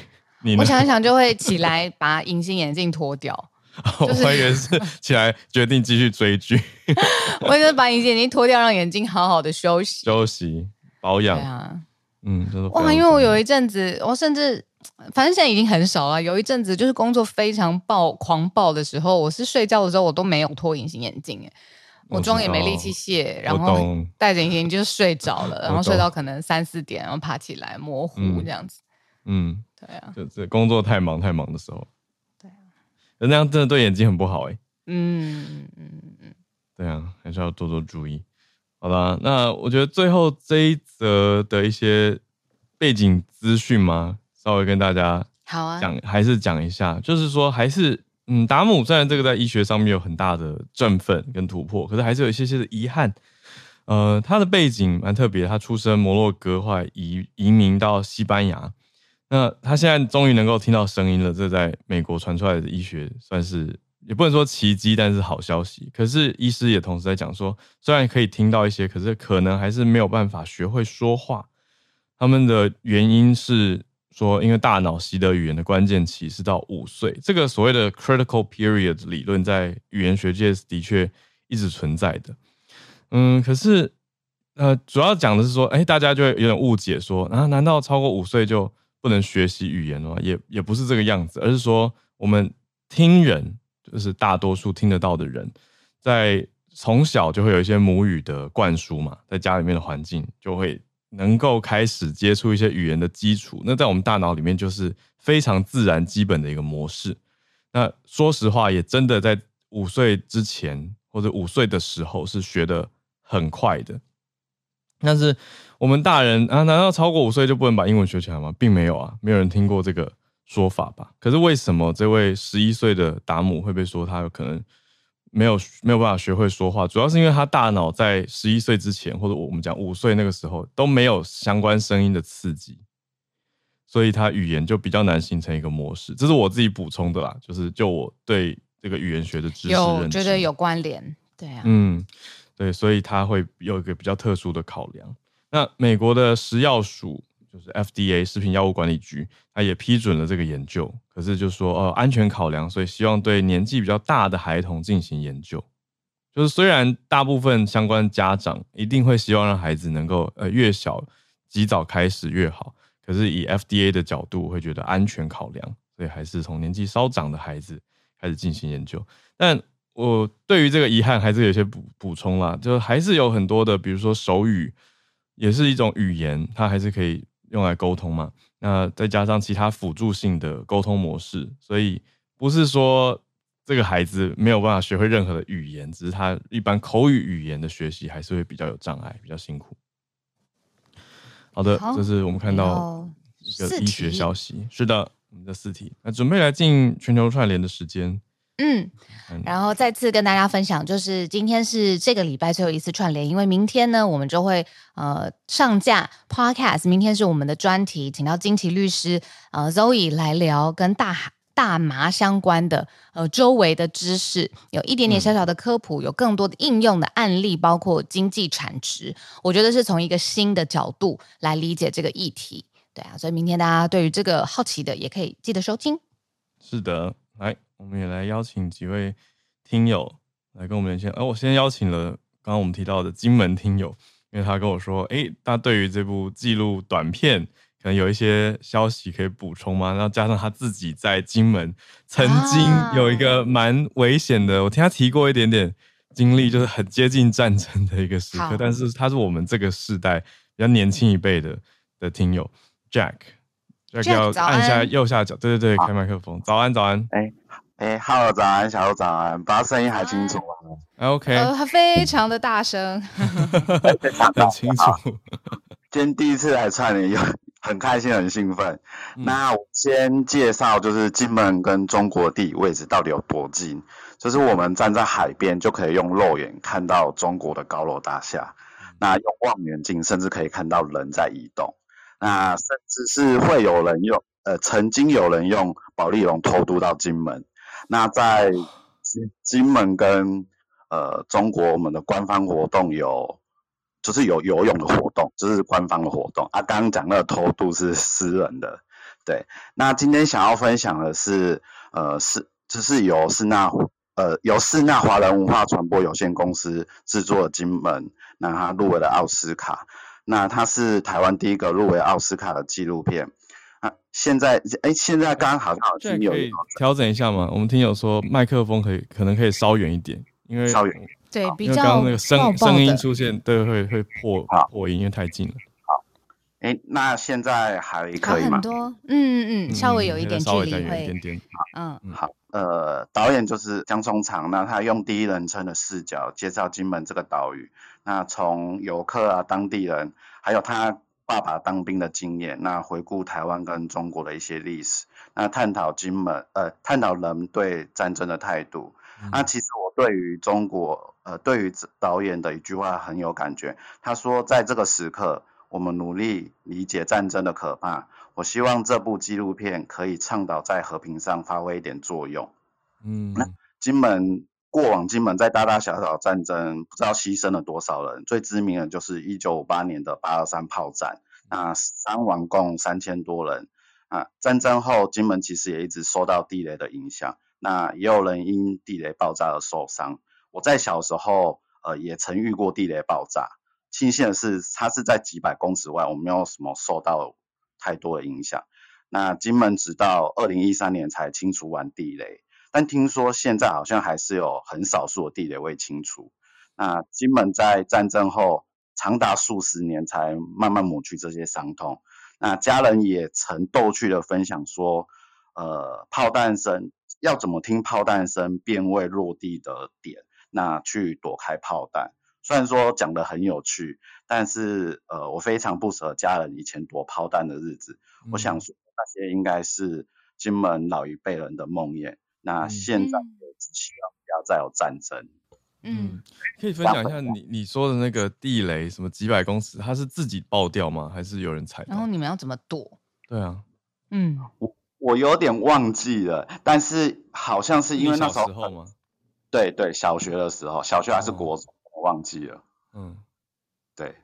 你我想一想就会起来把隐形眼镜脱掉。就是、我以为是起来决定继续追剧。我就是把隐形眼镜脱掉，让眼睛好好的休息、休息、保养。对啊，嗯，就是、哇，因为我有一阵子，我甚至反正现在已经很少了。有一阵子就是工作非常爆、狂暴的时候，我是睡觉的时候我都没有脱隐形眼镜，哎，我妆也没力气卸，然后戴着隐形就睡着了，然后睡到可能三四点，然后爬起来模糊这样子。嗯，对啊，就是工作太忙太忙的时候。对啊那样真的对眼睛很不好哎、欸。嗯嗯嗯嗯，对啊，还是要多多注意。好吧，那我觉得最后这一则的一些背景资讯吗，稍微跟大家好啊讲，还是讲一下，就是说还是嗯，达姆虽然这个在医学上面有很大的振奋跟突破，可是还是有一些些的遗憾。呃，他的背景蛮特别，他出生摩洛哥，后来移移民到西班牙。那他现在终于能够听到声音了，这在美国传出来的医学算是也不能说奇迹，但是好消息。可是医师也同时在讲说，虽然可以听到一些，可是可能还是没有办法学会说话。他们的原因是说，因为大脑习得语言的关键期是到五岁，这个所谓的 critical period 理论在语言学界的确一直存在的。嗯，可是呃，主要讲的是说，哎，大家就会有点误解说，啊，难道超过五岁就不能学习语言吗？也也不是这个样子，而是说我们听人，就是大多数听得到的人，在从小就会有一些母语的灌输嘛，在家里面的环境就会能够开始接触一些语言的基础。那在我们大脑里面就是非常自然基本的一个模式。那说实话，也真的在五岁之前或者五岁的时候是学得很快的，但是。我们大人啊，难道超过五岁就不能把英文学起来吗？并没有啊，没有人听过这个说法吧？可是为什么这位十一岁的达姆会被说他有可能没有没有办法学会说话？主要是因为他大脑在十一岁之前，或者我们讲五岁那个时候都没有相关声音的刺激，所以他语言就比较难形成一个模式。这是我自己补充的啦，就是就我对这个语言学的知识有，觉得有关联，对啊，嗯，对，所以他会有一个比较特殊的考量。那美国的食药署就是 FDA 食品药物管理局，它也批准了这个研究。可是就说呃安全考量，所以希望对年纪比较大的孩童进行研究。就是虽然大部分相关家长一定会希望让孩子能够呃越小及早开始越好，可是以 FDA 的角度会觉得安全考量，所以还是从年纪稍长的孩子开始进行研究。但我对于这个遗憾还是有些补补充啦，就还是有很多的，比如说手语。也是一种语言，它还是可以用来沟通嘛。那再加上其他辅助性的沟通模式，所以不是说这个孩子没有办法学会任何的语言，只是他一般口语语言的学习还是会比较有障碍，比较辛苦。好的，好，这是我们看到一个医学消息。是的，我们的四题，那准备来进全球串联的时间。嗯，然后再次跟大家分享，就是今天是这个礼拜最后一次串联，因为明天呢，我们就会呃上架 Podcast。明天是我们的专题，请到金奇律师呃 Zoe 来聊跟大大麻相关的呃周围的知识，有一点点小小的科普，有更多的应用的案例，包括经济产值，我觉得是从一个新的角度来理解这个议题。对啊，所以明天大家对于这个好奇的，也可以记得收听。是的，来。我们也来邀请几位听友来跟我们连线。而、呃、我先邀请了刚刚我们提到的金门听友，因为他跟我说，哎，他对于这部纪录短片可能有一些消息可以补充吗？然后加上他自己在金门曾经有一个蛮危险的，我听他提过一点点经历，就是很接近战争的一个时刻。但是他是我们这个世代比较年轻一辈的的听友，Jack 要按一下右下角，对对对，开麦克风，早安早安，哎。哎哈喽，早安，小鹿早安，把声音还清楚吗？OK，呃，非常的大声，很清楚。今天第一次来串联，又很开心，很兴奋。嗯、那我先介绍，就是金门跟中国地理位置到底有多近？就是我们站在海边，就可以用肉眼看到中国的高楼大厦。嗯、那用望远镜，甚至可以看到人在移动。那甚至是会有人用，呃，曾经有人用保丽龙偷渡到金门。那在金金门跟呃中国，我们的官方活动有就是有游泳的活动，就是官方的活动啊。刚刚讲那个偷渡是私人的，对。那今天想要分享的是，呃，是就是由世纳呃由世纳华人文化传播有限公司制作的金门，那他入围了奥斯卡，那它是台湾第一个入围奥斯卡的纪录片。啊，现在哎，现在刚好好像听友可以调整一下嘛？我们听友说麦克风可以可能可以稍远一点，因为稍远。对，比较刚刚那个声声音出现，对，会会破破音，因为太近了。好，哎，那现在还可以吗？很多，嗯嗯嗯，稍微有一点距离，会，一点点。嗯，好，呃，导演就是江聪长，那他用第一人称的视角介绍金门这个岛屿，那从游客啊、当地人，还有他爸爸当兵的经验，那回顾台湾跟中国的一些历史，那探讨金门，呃，探讨人对战争的态度。那其实我对于中国，呃，对于导演的一句话很有感觉。他说，在这个时刻，我们努力理解战争的可怕。我希望这部纪录片可以倡导在和平上发挥一点作用。嗯，那金门过往金门在大大小小战争，不知道牺牲了多少人。最知名的就是一九五八年的八二三炮战，那伤亡共三千多人。啊，战争后金门其实也一直受到地雷的影响。那也有人因地雷爆炸而受伤。我在小时候，呃，也曾遇过地雷爆炸。庆幸的是，它是在几百公尺外，我没有什么受到太多的影响。那金门直到二零一三年才清除完地雷，但听说现在好像还是有很少数的地雷未清除。那金门在战争后长达数十年才慢慢抹去这些伤痛。那家人也曾逗趣的分享说，呃，炮弹声。要怎么听炮弹声辨位落地的点，那去躲开炮弹。虽然说讲得很有趣，但是呃，我非常不舍家人以前躲炮弹的日子。嗯、我想说那些应该是金门老一辈人的梦魇。那现在只希望不要再有战争。嗯，可以分享一下你你说的那个地雷，什么几百公尺，它是自己爆掉吗？还是有人踩？然后你们要怎么躲？对啊，嗯。我我有点忘记了，但是好像是因为那时候，时候吗？对对，小学的时候，小学还是国中，哦、我忘记了。嗯，对，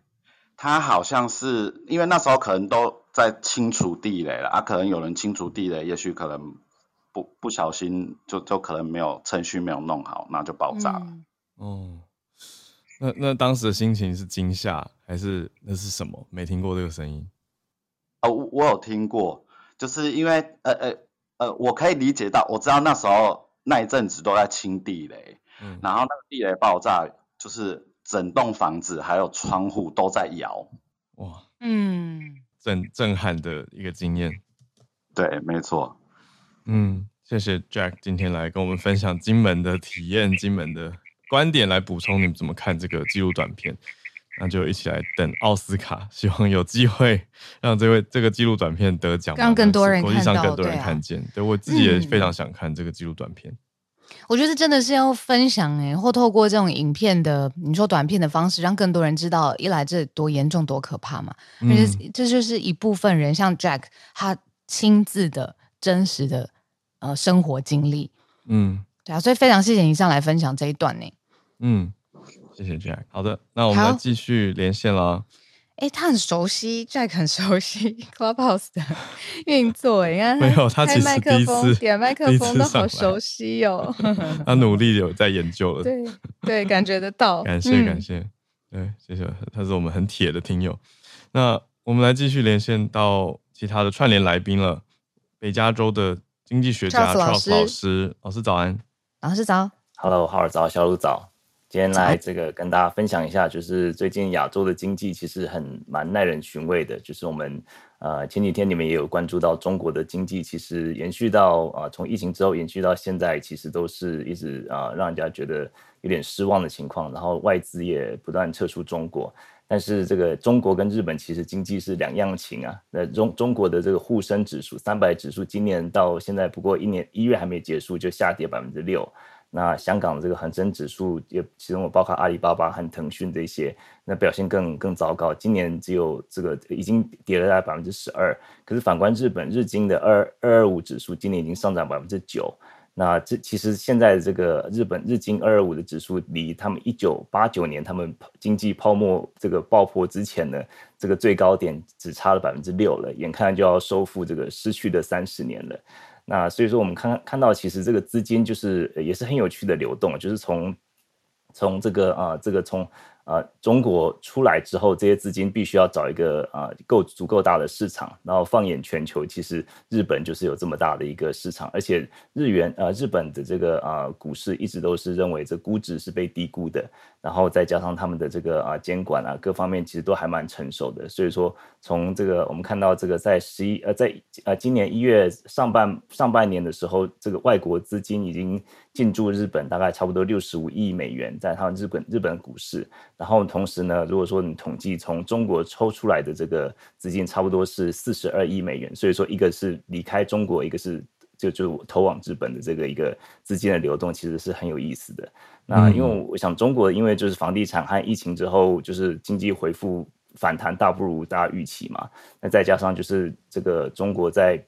他好像是因为那时候可能都在清除地雷了啊，可能有人清除地雷，也许可能不不小心就就可能没有程序没有弄好，那就爆炸了。嗯、哦，那那当时的心情是惊吓还是那是什么？没听过这个声音。哦，我有听过。就是因为呃呃呃，我可以理解到，我知道那时候那一阵子都在清地雷，嗯，然后那个地雷爆炸，就是整栋房子还有窗户都在摇，哇，嗯，震震撼的一个经验，对，没错，嗯，谢谢 Jack 今天来跟我们分享金门的体验，金门的观点来补充你们怎么看这个纪录短片。那就一起来等奥斯卡，希望有机会让这位这个纪录短片得奖，让更多人国际上更多人看见。对，我自己也非常想看这个纪录短片。我觉得真的是要分享哎，或透过这种影片的你说短片的方式，让更多人知道，一来这多严重多可怕嘛。而且这就是一部分人，像 Jack 他亲自的真实的呃生活经历。嗯，对啊，所以非常谢谢你上来分享这一段呢。嗯。谢谢 Jack。好的，那我们来继续连线了。哎，他很熟悉，Jack 很熟悉 Clubhouse 的 运作。哎，你看，没有他其实第一次点麦克风都好熟悉哦。他努力有在研究了。对对，感觉得到。感谢感谢，对，谢谢，他是我们很铁的听友。那我们来继续连线到其他的串联来宾了。北加州的经济学家 Charles 老师，老师早安。老师早。Hello，浩尔早，小鹿早。今天来这个跟大家分享一下，就是最近亚洲的经济其实很蛮耐人寻味的。就是我们呃前几天你们也有关注到中国的经济，其实延续到啊从疫情之后延续到现在，其实都是一直啊让人家觉得有点失望的情况。然后外资也不断撤出中国，但是这个中国跟日本其实经济是两样情啊。那中中国的这个沪深指数三百指数今年到现在不过一年一月还没结束就下跌百分之六。那香港的这个恒生指数也其中有包括阿里巴巴和腾讯这些，那表现更更糟糕。今年只有这个已经跌了大概百分之十二，可是反观日本日经的二二二五指数今年已经上涨百分之九。那这其实现在的这个日本日经二二五的指数，离他们一九八九年他们经济泡沫这个爆破之前呢，这个最高点只差了百分之六了，眼看就要收复这个失去的三十年了。那所以说，我们看看到其实这个资金就是也是很有趣的流动，就是从从这个啊、这个从。啊，中国出来之后，这些资金必须要找一个啊够足够大的市场，然后放眼全球，其实日本就是有这么大的一个市场，而且日元呃日本的这个啊股市一直都是认为这估值是被低估的，然后再加上他们的这个啊监管啊各方面其实都还蛮成熟的，所以说从这个我们看到这个在十一呃在呃今年一月上半上半年的时候，这个外国资金已经进驻日本大概差不多六十五亿美元，在他们日本日本股市。然后同时呢，如果说你统计从中国抽出来的这个资金，差不多是四十二亿美元。所以说，一个是离开中国，一个是就就投往日本的这个一个资金的流动，其实是很有意思的。那因为我想，中国因为就是房地产和疫情之后，就是经济恢复反弹大不如大家预期嘛。那再加上就是这个中国在。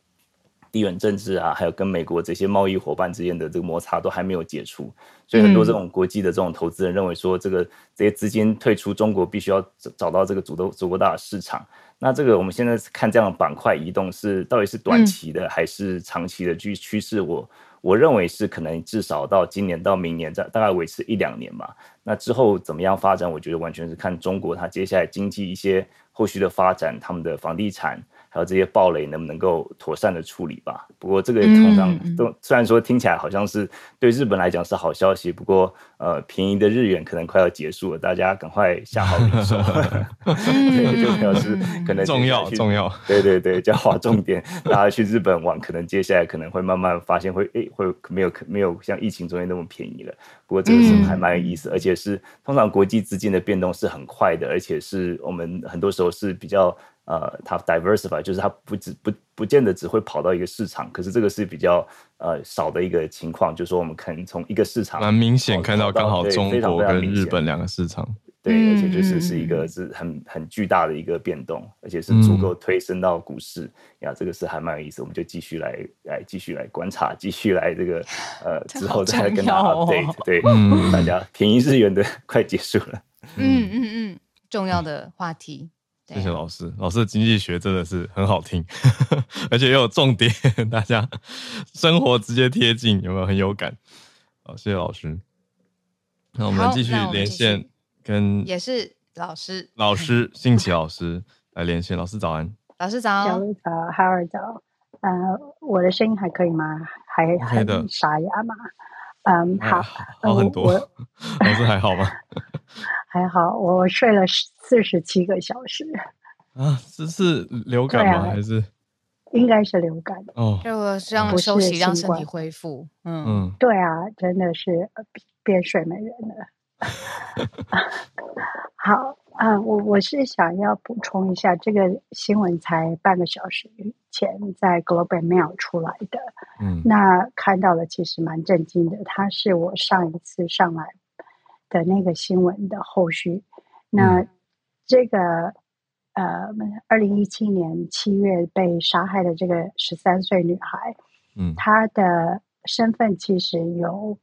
地缘政治啊，还有跟美国这些贸易伙伴之间的这个摩擦都还没有解除，所以很多这种国际的这种投资人认为说，这个这些资金退出中国，必须要找到这个足够足够大的市场。那这个我们现在看这样的板块移动是到底是短期的还是长期的趋趋势？我我认为是可能至少到今年到明年大大概维持一两年吧。那之后怎么样发展？我觉得完全是看中国它接下来经济一些后续的发展，他们的房地产。还有这些暴雷能不能够妥善的处理吧？不过这个通常都虽然说听起来好像是对日本来讲是好消息，不过呃便宜的日元可能快要结束了，大家赶快下好离手，对，就表示可能重要重要，对对对，就要划重点，大家去日本玩，可能接下来可能会慢慢发现会诶会没有没有像疫情中间那么便宜了。不过这个是还蛮有意思，而且是通常国际资金的变动是很快的，而且是我们很多时候是比较。呃，它 diversify 就是它不只不不见得只会跑到一个市场，可是这个是比较呃少的一个情况，就是说我们可能从一个市场蛮明显看到刚好中国跟日本。两个市场，对，而且就是是一个是很很巨大的一个变动，而且是足够推升到股市呀，这个是还蛮有意思，我们就继续来来继续来观察，继续来这个呃之后再来跟大家 update，对，大家便宜日元的 快结束了，嗯嗯嗯，重要的话题。谢谢老师，老师的经济学真的是很好听，而且又有重点，大家生活直接贴近，有没有很有感？好，谢谢老师。那我们继续连线，跟也是老师，老师信奇老师来连线。老师早安，老师早，小鹿早，哈尔早。呃，我的声音还可以吗？还很沙哑吗？嗯，好，好很多。老师还好吗？还好，我睡了四十七个小时。啊，这是流感吗？还是？应该是流感哦。就是让休息，让身体恢复。嗯嗯，对啊，真的是变睡美人了。好啊，我我是想要补充一下，这个新闻才半个小时前在 Global Mail 出来的。嗯，那看到了，其实蛮震惊的。它是我上一次上来的那个新闻的后续。那这个呃，二零一七年七月被杀害的这个十三岁女孩，嗯，她的身份其实有。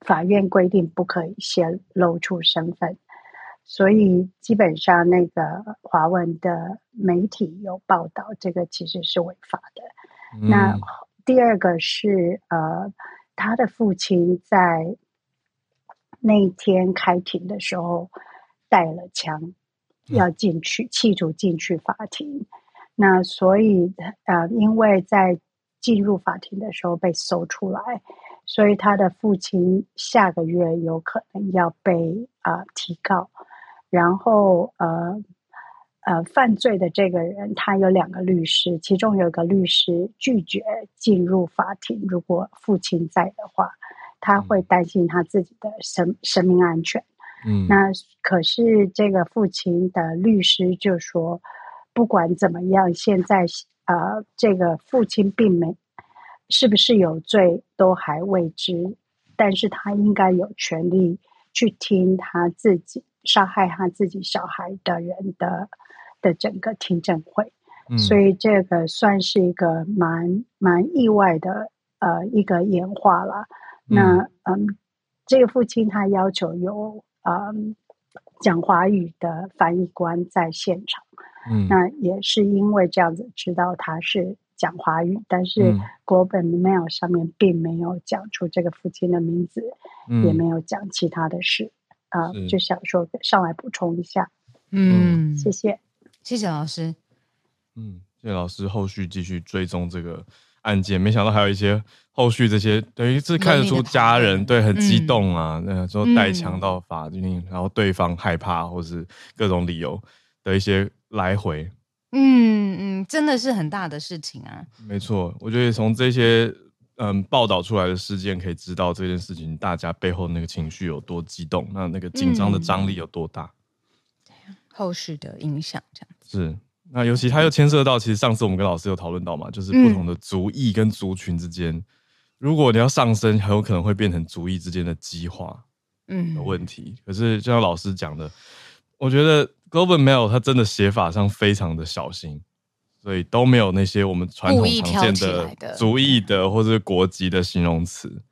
法院规定不可以泄露出身份，所以基本上那个华文的媒体有报道，这个其实是违法的。嗯、那第二个是呃，他的父亲在那一天开庭的时候带了枪，要进去，企图进去法庭。那所以呃，因为在进入法庭的时候被搜出来。所以他的父亲下个月有可能要被啊、呃、提告，然后呃呃犯罪的这个人他有两个律师，其中有一个律师拒绝进入法庭。如果父亲在的话，他会担心他自己的生生命安全。嗯，那可是这个父亲的律师就说，不管怎么样，现在啊、呃、这个父亲并没。是不是有罪都还未知，但是他应该有权利去听他自己杀害他自己小孩的人的的整个听证会，嗯、所以这个算是一个蛮蛮意外的呃一个演化了。那嗯，这个父亲他要求有嗯讲华语的翻译官在现场。嗯，那也是因为这样子知道他是讲华语，但是 Globe and Mail 上面并没有讲出这个父亲的名字，嗯、也没有讲其他的事啊，呃、就想说上来补充一下。嗯，谢谢，谢谢老师。嗯，谢谢老师，后续继续追踪这个案件。没想到还有一些后续这些，等于是看得出家人对很激动啊，那时候带枪到法庭，嗯、然后对方害怕或是各种理由的一些来回。嗯嗯，真的是很大的事情啊。没错，我觉得从这些嗯报道出来的事件可以知道这件事情大家背后那个情绪有多激动，那那个紧张的张力有多大。嗯、后续的影响这样子是。那尤其他又牵涉到，其实上次我们跟老师有讨论到嘛，就是不同的族裔跟族群之间，嗯、如果你要上升，很有可能会变成族裔之间的激化，嗯，的问题。嗯、可是就像老师讲的，我觉得 Globe and Mail 它真的写法上非常的小心，所以都没有那些我们传统常见的族裔的或者国籍的形容词。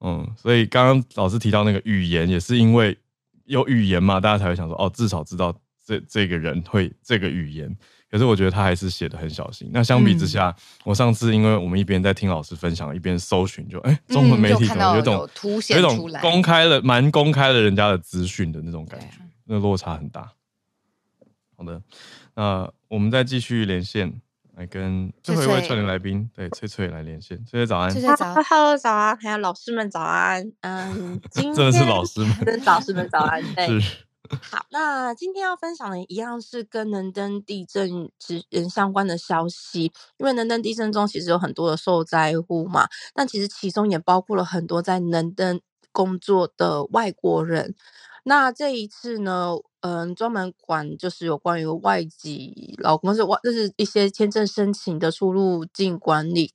嗯，所以刚刚老师提到那个语言，也是因为有语言嘛，大家才会想说，哦，至少知道。这这个人会这个语言，可是我觉得他还是写的很小心。那相比之下，嗯、我上次因为我们一边在听老师分享，一边搜寻，就哎，中文媒体怎么有种凸显出来，有种公开了蛮公开了人家的资讯的那种感觉，啊、那落差很大。好的，那我们再继续连线，来跟最后一位串联来宾，对翠翠来连线。翠翠早安，翠翠早，Hello 早安，还有老师们早安。嗯，今天真的是老师们，真的老师们早安，对。是好，那今天要分享的一样是跟能登地震支援相关的消息，因为能登地震中其实有很多的受灾户嘛，但其实其中也包括了很多在能登工作的外国人。那这一次呢，嗯，专门管就是有关于外籍劳工是外，就是一些签证申请的出入境管理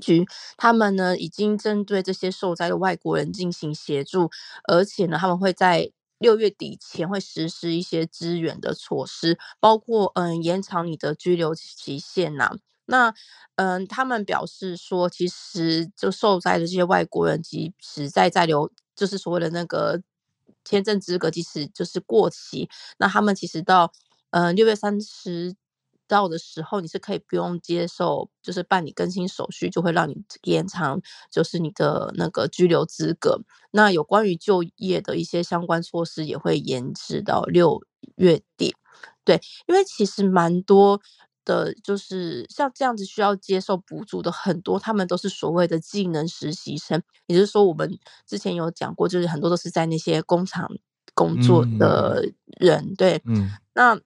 局，他们呢已经针对这些受灾的外国人进行协助，而且呢，他们会在六月底前会实施一些支援的措施，包括嗯延长你的居留期限呐、那嗯，他们表示说，其实就受灾的这些外国人，即使在在留，就是所谓的那个签证资格，即使就是过期，那他们其实到嗯六月三十。到的时候，你是可以不用接受，就是办理更新手续，就会让你延长，就是你的那个居留资格。那有关于就业的一些相关措施也会延迟到六月底。对，因为其实蛮多的，就是像这样子需要接受补助的很多，他们都是所谓的技能实习生，也就是说，我们之前有讲过，就是很多都是在那些工厂工作的人。嗯、对，嗯，那。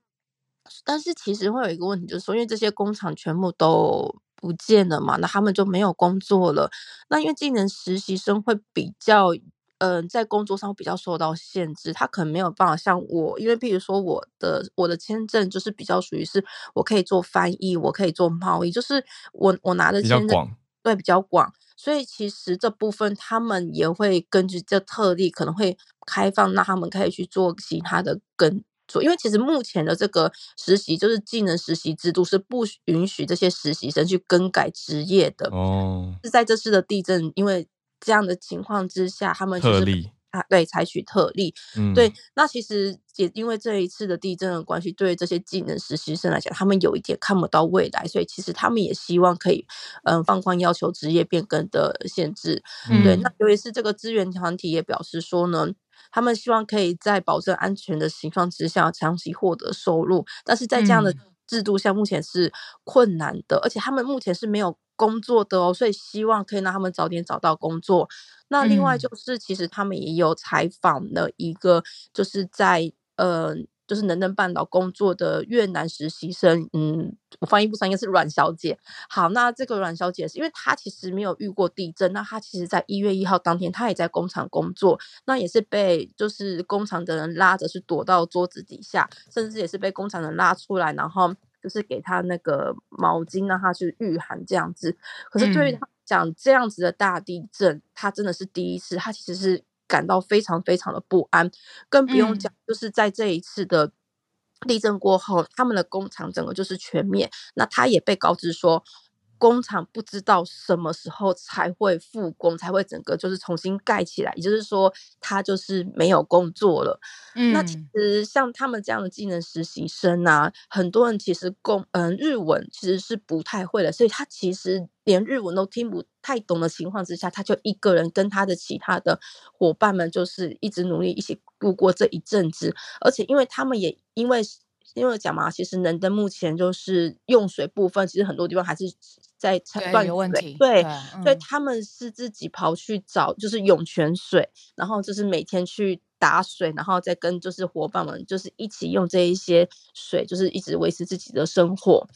但是其实会有一个问题，就是说，因为这些工厂全部都不见了嘛，那他们就没有工作了。那因为技能实习生会比较，嗯、呃，在工作上会比较受到限制，他可能没有办法像我，因为譬如说我的我的签证就是比较属于是，我可以做翻译，我可以做贸易，就是我我拿的签证对比较广，所以其实这部分他们也会根据这特例可能会开放，那他们可以去做其他的跟。因为其实目前的这个实习就是技能实习制度是不允许这些实习生去更改职业的哦。是在这次的地震，因为这样的情况之下，他们就是啊，对，采取特例。嗯，对。那其实也因为这一次的地震的关系，对这些技能实习生来讲，他们有一点看不到未来，所以其实他们也希望可以嗯、呃、放宽要求职业变更的限制。嗯，对。那尤其是这个资源团体也表示说呢。他们希望可以在保证安全的情况之下长期获得收入，但是在这样的制度下，目前是困难的，嗯、而且他们目前是没有工作的哦，所以希望可以让他们早点找到工作。那另外就是，其实他们也有采访了一个，就是在呃。就是能登半岛工作的越南实习生，嗯，我翻译不上，应该是阮小姐。好，那这个阮小姐是因为她其实没有遇过地震，那她其实在一月一号当天，她也在工厂工作，那也是被就是工厂的人拉着是躲到桌子底下，甚至也是被工厂人拉出来，然后就是给她那个毛巾让她去御寒这样子。可是对于她讲这样子的大地震，她真的是第一次，她其实是。感到非常非常的不安，更不用讲，就是在这一次的地震过后，嗯、他们的工厂整个就是全灭。那他也被告知说，工厂不知道什么时候才会复工，才会整个就是重新盖起来。也就是说，他就是没有工作了。嗯，那其实像他们这样的技能实习生啊，很多人其实工嗯日文其实是不太会的，所以他其实连日文都听不太懂的情况之下，他就一个人跟他的其他的伙伴们就是一直努力一起度过这一阵子，而且因为他们也因为。因为讲嘛，其实能登目前就是用水部分，其实很多地方还是在断有问题。对，对嗯、所以他们是自己跑去找，就是涌泉水，然后就是每天去打水，然后再跟就是伙伴们就是一起用这一些水，就是一直维持自己的生活。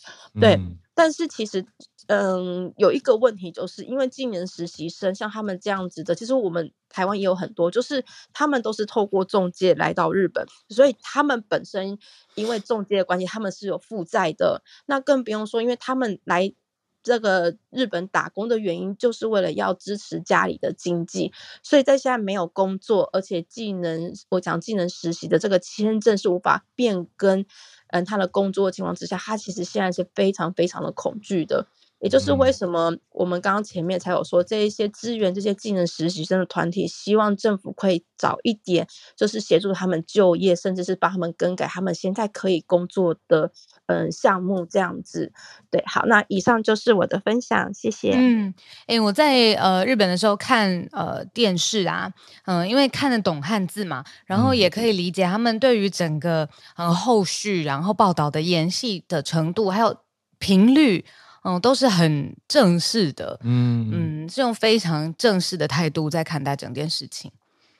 对，嗯、但是其实。嗯，有一个问题，就是因为技能实习生像他们这样子的，其实我们台湾也有很多，就是他们都是透过中介来到日本，所以他们本身因为中介的关系，他们是有负债的。那更不用说，因为他们来这个日本打工的原因，就是为了要支持家里的经济，所以在现在没有工作，而且技能我讲技能实习的这个签证是无法变更，嗯，他的工作的情况之下，他其实现在是非常非常的恐惧的。也就是为什么我们刚刚前面才有说，这一些资源、这些技能实习生的团体，希望政府可以早一点，就是协助他们就业，甚至是帮他们更改他们现在可以工作的嗯项目这样子。对，好，那以上就是我的分享，谢谢。嗯，哎、欸，我在呃日本的时候看呃电视啊，嗯、呃，因为看得懂汉字嘛，然后也可以理解他们对于整个呃后续然后报道的延续的程度还有频率。嗯，都是很正式的，嗯嗯，是用非常正式的态度在看待整件事情。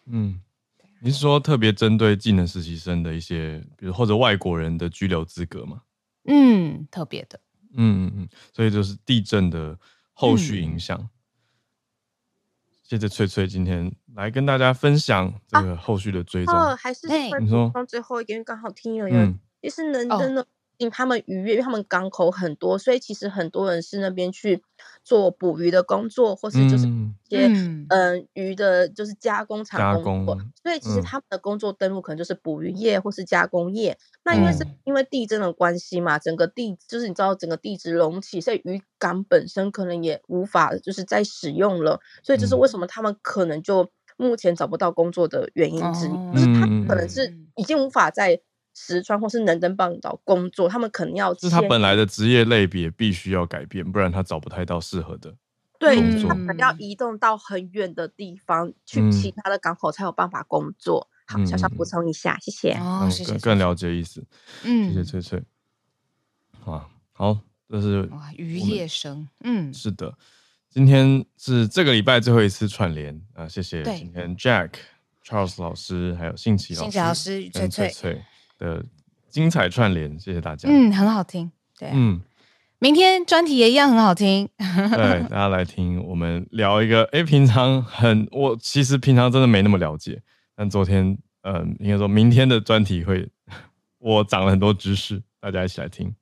嗯，你是说特别针对技能实习生的一些，比如或者外国人的居留资格吗？嗯，特别的。嗯嗯嗯，所以就是地震的后续影响。嗯、谢谢翠翠今天来跟大家分享这个后续的追踪。哦、啊，还是你说最后一点刚好听了，嗯，就是能真的。哦因为他们渔业，因为他们港口很多，所以其实很多人是那边去做捕鱼的工作，或是就是一些嗯、呃、鱼的，就是加工厂工作。工所以其实他们的工作登录可能就是捕鱼业或是加工业。嗯、那因为是因为地震的关系嘛，整个地就是你知道整个地质隆起，所以渔港本身可能也无法就是再使用了。所以这是为什么他们可能就目前找不到工作的原因之一，嗯、就是他们可能是已经无法再。石川或是能登半岛工作，他们可能要是他本来的职业类别必须要改变，不然他找不太到适合的。对，他们要移动到很远的地方去其他的港口才有办法工作。好，小小补充一下，谢谢。哦，谢谢。更更了解意思。嗯，谢谢翠翠。啊，好，这是哇，渔业生。嗯，是的，今天是这个礼拜最后一次串联啊，谢谢今天 Jack、Charles 老师还有信奇老师、信奇老师、翠翠翠。的精彩串联，谢谢大家。嗯，很好听。对，嗯，明天专题也一样很好听。对，大家来听我们聊一个，哎，平常很我其实平常真的没那么了解，但昨天，嗯，应该说明天的专题会 我长了很多知识，大家一起来听。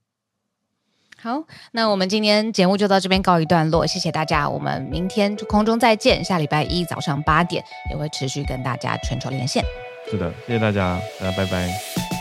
好，那我们今天节目就到这边告一段落，谢谢大家，我们明天就空中再见，下礼拜一早上八点也会持续跟大家全球连线。是的，谢谢大家，大家拜拜。